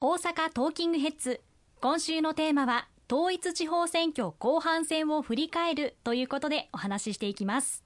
大阪トーキングヘッズ。今週のテーマは統一地方選挙後半戦を振り返るということでお話ししていきます。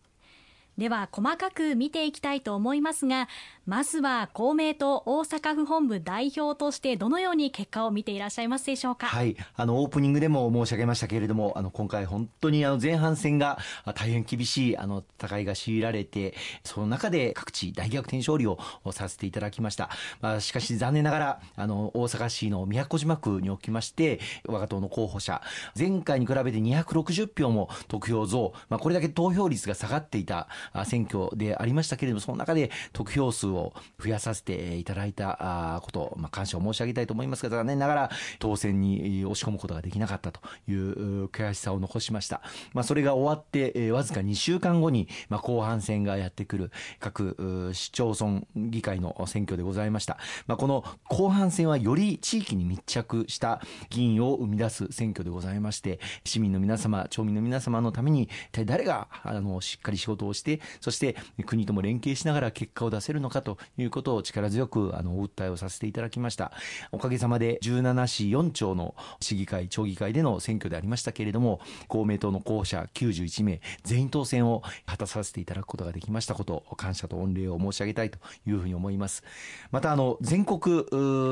では細かく見ていきたいと思いますがまずは公明党大阪府本部代表としてどのように結果を見ていらっしゃいますでしょうか？はい。あのオープニングでも申し上げましたけれどもあの今回本当にあの前半戦が大変厳しいあの戦いが強いられてその中で各地大逆転勝利をさせていただきました、まあ、しかし残念ながらあの大阪市の宮古島区におきまして我が党の候補者前回に比べて260票も得票増、まあ、これだけ投票率が下がっていた選挙でありましたけれども、その中で得票数を増やさせていただいたこと、まあ、感謝を申し上げたいと思いますが、残念ながら当選に押し込むことができなかったという悔しさを残しました。まあ、それが終わって、わずか2週間後に、まあ、後半戦がやってくる各市町村議会の選挙でございました。まあ、この後半戦はより地域に密着した議員を生み出す選挙でございまして、市民の皆様、町民の皆様のために、一体誰があのしっかり仕事をして、そして国とも連携しながら結果を出せるのかということを力強くあのお訴えをさせていただきました。おかげさまで17市4町の市議会町議会での選挙でありましたけれども公明党の候補者91名全員当選を果たさせていただくことができましたこと感謝と御礼を申し上げたいというふうに思います。またあの全国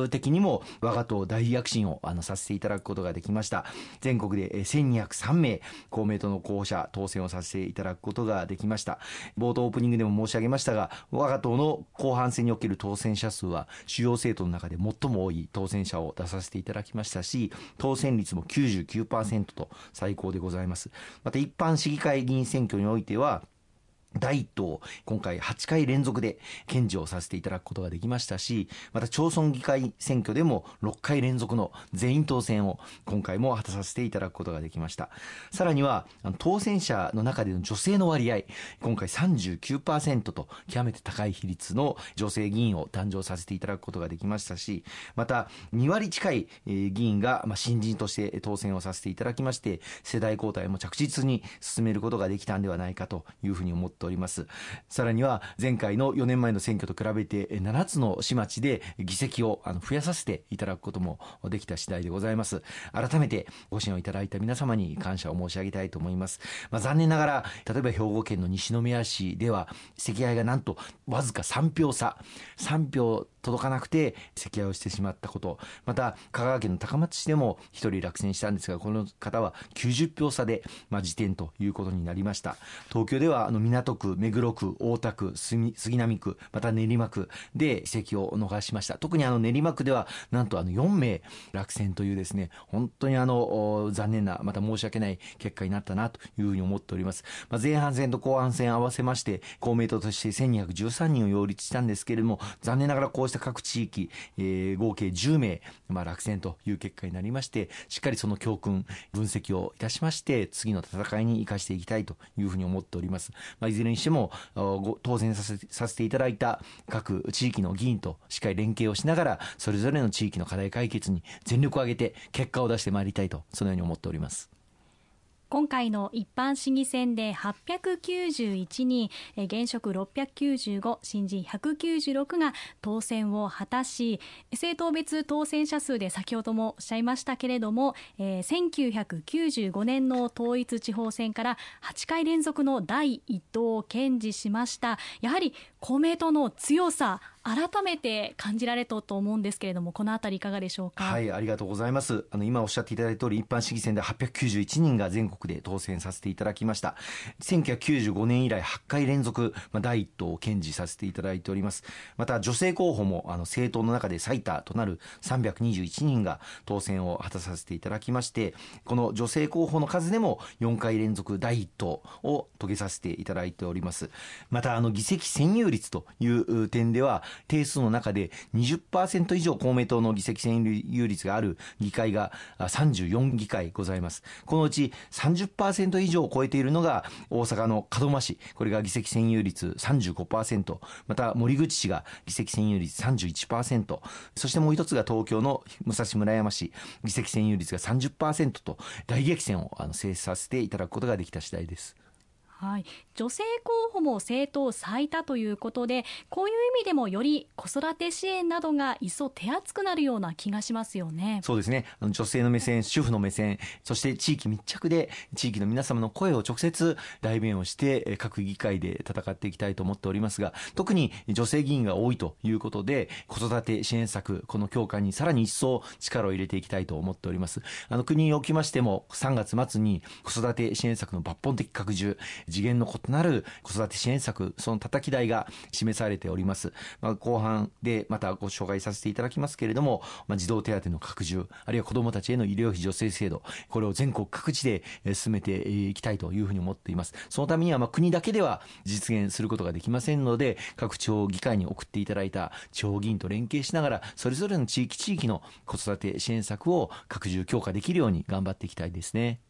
的にも我が党大躍進をあのさせていただくことができました。全国で1203名公明党の候補者当選をさせていただくことができました。冒頭オープニングでも申し上げましたが我が党の後半戦における当選者数は主要政党の中で最も多い当選者を出させていただきましたし当選率も99%と最高でございます。また一般市議会議員選挙においては第一党、今回8回連続で検事をさせていただくことができましたし、また町村議会選挙でも6回連続の全員当選を今回も果たさせていただくことができました。さらには、当選者の中での女性の割合、今回39%と極めて高い比率の女性議員を誕生させていただくことができましたし、また2割近い議員が新人として当選をさせていただきまして、世代交代も着実に進めることができたんではないかというふうに思ってっております。さらには前回の4年前の選挙と比べて7つの市町で議席を増やさせていただくこともできた次第でございます。改めてご支援をいただいた皆様に感謝を申し上げたいと思います、まあ、残念ながら例えば兵庫県の西宮市では席合がなんとわずか3票差。3票届かなくて席合をしてしまったこと。また香川県の高松市でも1人落選したんですがこの方は90票差で、まあ、辞典ということになりました。東京ではあの港区目黒区大田区杉並区また練馬区で席を逃しました。特にあの練馬区ではなんとあの4名落選というですね本当にあの残念なまた申し訳ない結果になったなというふうに思っております、まあ、前半戦と後半戦合わせまして公明党として1213人を擁立したんですけれども残念ながらこうした各地域、えー、合計10名、まあ、落選という結果になりましてしっかりその教訓分析をいたしまして次の戦いに生かしていきたいというふうに思っております、まあ、ずれにしても当選させさせていただいた各地域の議員としっかり連携をしながらそれぞれの地域の課題解決に全力を挙げて結果を出してまいりたいとそのように思っております。今回の一般市議選で891人現職695新人196が当選を果たし政党別当選者数で先ほどもおっしゃいましたけれども、えー、1995年の統一地方選から8回連続の第一党を堅持しました。やはり公明党の強さ改めて感じられたと思うんですけれどもこのあたりいかがでしょうか？はいありがとうございます。あの今おっしゃっていただいた通り一般市議選で891人が全国で当選させていただきました。1995年以来8回連続、まあ、第一党を堅持させていただいております。また女性候補もあの政党の中で最多となる321人が当選を果たさせていただきましてこの女性候補の数でも4回連続第一党を遂げさせていただいております。またあの議席占有率という点では定数の中で20%以上公明党の議席占有率がある議会が34議会ございます。このうち30%以上を超えているのが大阪の門真市、これが議席占有率35%、また森口市が議席占有率31%、そしてもう一つが東京の武蔵村山市、議席占有率が30%と大激戦を制させていただくことができた次第です。はい、女性候補も政党最多ということでこういう意味でもより子育て支援などが一層手厚くなるような気がしますよね。そうですね。女性の目線主婦の目線そして地域密着で地域の皆様の声を直接代弁をして各議会で戦っていきたいと思っておりますが特に女性議員が多いということで子育て支援策この強化にさらに一層力を入れていきたいと思っております。あの国におきましても3月末に子育て支援策の抜本的拡充次元の異なる子育て支援策、その叩き台が示されております。まあ、後半でまたご紹介させていただきますけれども、まあ、児童手当の拡充、あるいは子どもたちへの医療費助成制度、これを全国各地で進めていきたいというふうに思っています。そのためには、まあ、国だけでは実現することができませんので、各地方議会に送っていただいた地方議員と連携しながら、それぞれの地域地域の子育て支援策を拡充強化できるように頑張っていきたいですね。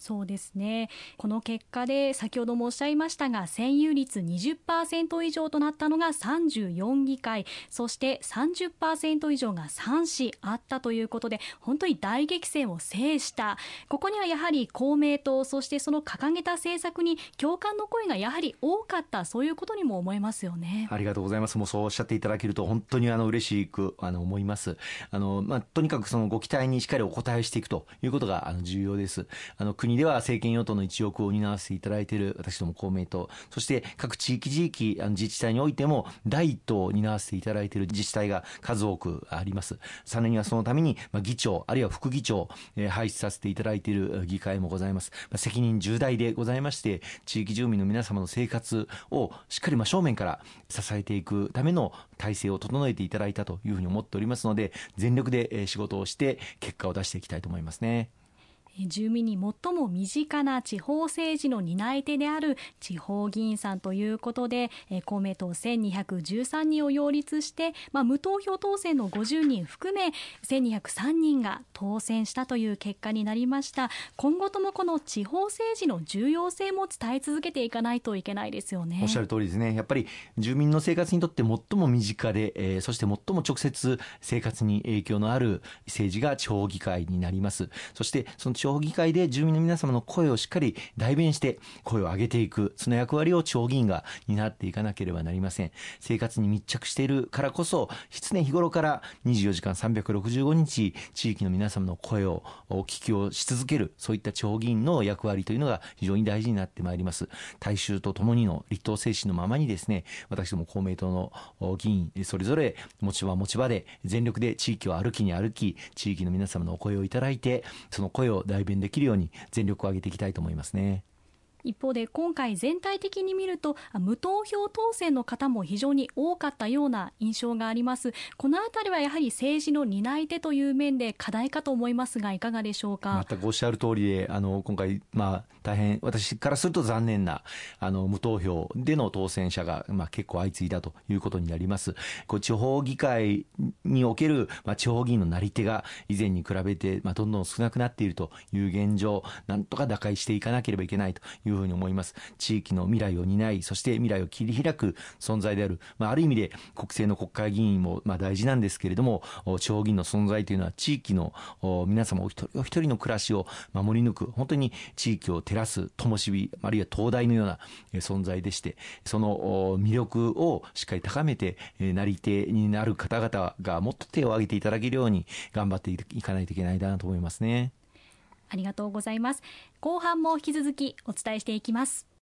そうですね。この結果で先ほどもおっしゃいましたが占有率20%以上となったのが34議会そして30%以上が3市あったということで本当に大激戦を制した。ここにはやはり公明党そしてその掲げた政策に共感の声がやはり多かったそういうことにも思えますよね。ありがとうございます。もうそうおっしゃっていただけると本当にあの嬉しくあの思います。あの、まあ、とにかくそのご期待にしっかりお答えしていくということがあの重要です。あの国国では政権与党の一翼を担わせていただいている私ども公明党、そして各地域地域、あの自治体においても第一党を担わせていただいている自治体が数多くあります。さらにはそのために、まあ、議長、あるいは副議長、えー、配置させていただいている議会もございます。まあ、責任重大でございまして、地域住民の皆様の生活をしっかり真正面から支えていくための体制を整えていただいたというふうに思っておりますので、全力で仕事をして結果を出していきたいと思いますね。住民に最も身近な地方政治の担い手である地方議員さんということで公明党1213人を擁立して、まあ、無投票当選の50人含め1203人が当選したという結果になりました。今後ともこの地方政治の重要性も伝え続けていかないといけないですよね。おっしゃる通りですね。やっぱり住民の生活にとって最も身近で、えー、そして最も直接生活に影響のある政治が地方議会になります。そしてその地方議会で住民の皆様の声をしっかり代弁して声を上げていく、その役割を地方議員が担っていかなければなりません。生活に密着しているからこそ、常日頃から24時間365日、地域の皆様の声をお聞きをし続ける、そういった地方議員の役割というのが非常に大事になってまいります。大衆とともにの立党精神のままにですね、私ども公明党の議員、それぞれ持ち場持ち場で全力で地域を歩きに歩き、地域の皆様のお声をいただいて、その声を代弁できるように全力を挙げていきたいと思いますね。一方で今回全体的に見ると無投票当選の方も非常に多かったような印象があります。このあたりはやはり政治の担い手という面で課題かと思いますがいかがでしょうか？全くおっしゃる通りであの今回まあ大変私からすると残念なあの無投票での当選者がまあ結構相次いだということになります。こう地方議会におけるまあ地方議員のなり手が以前に比べてまあどんどん少なくなっているという現状なんとか打開していかなければいけないといういうふうに思います。地域の未来を担い、そして未来を切り開く存在である、まあ、ある意味で国政の国会議員もまあ大事なんですけれども、地方議員の存在というのは地域の皆様お一人お一人の暮らしを守り抜く、本当に地域を照らす灯火、あるいは灯台のような存在でして、その魅力をしっかり高めて、なり手になる方々がもっと手を挙げていただけるように頑張っていかないといけないなと思いますね。ありがとうございます。後半も引き続きお伝えしていきます。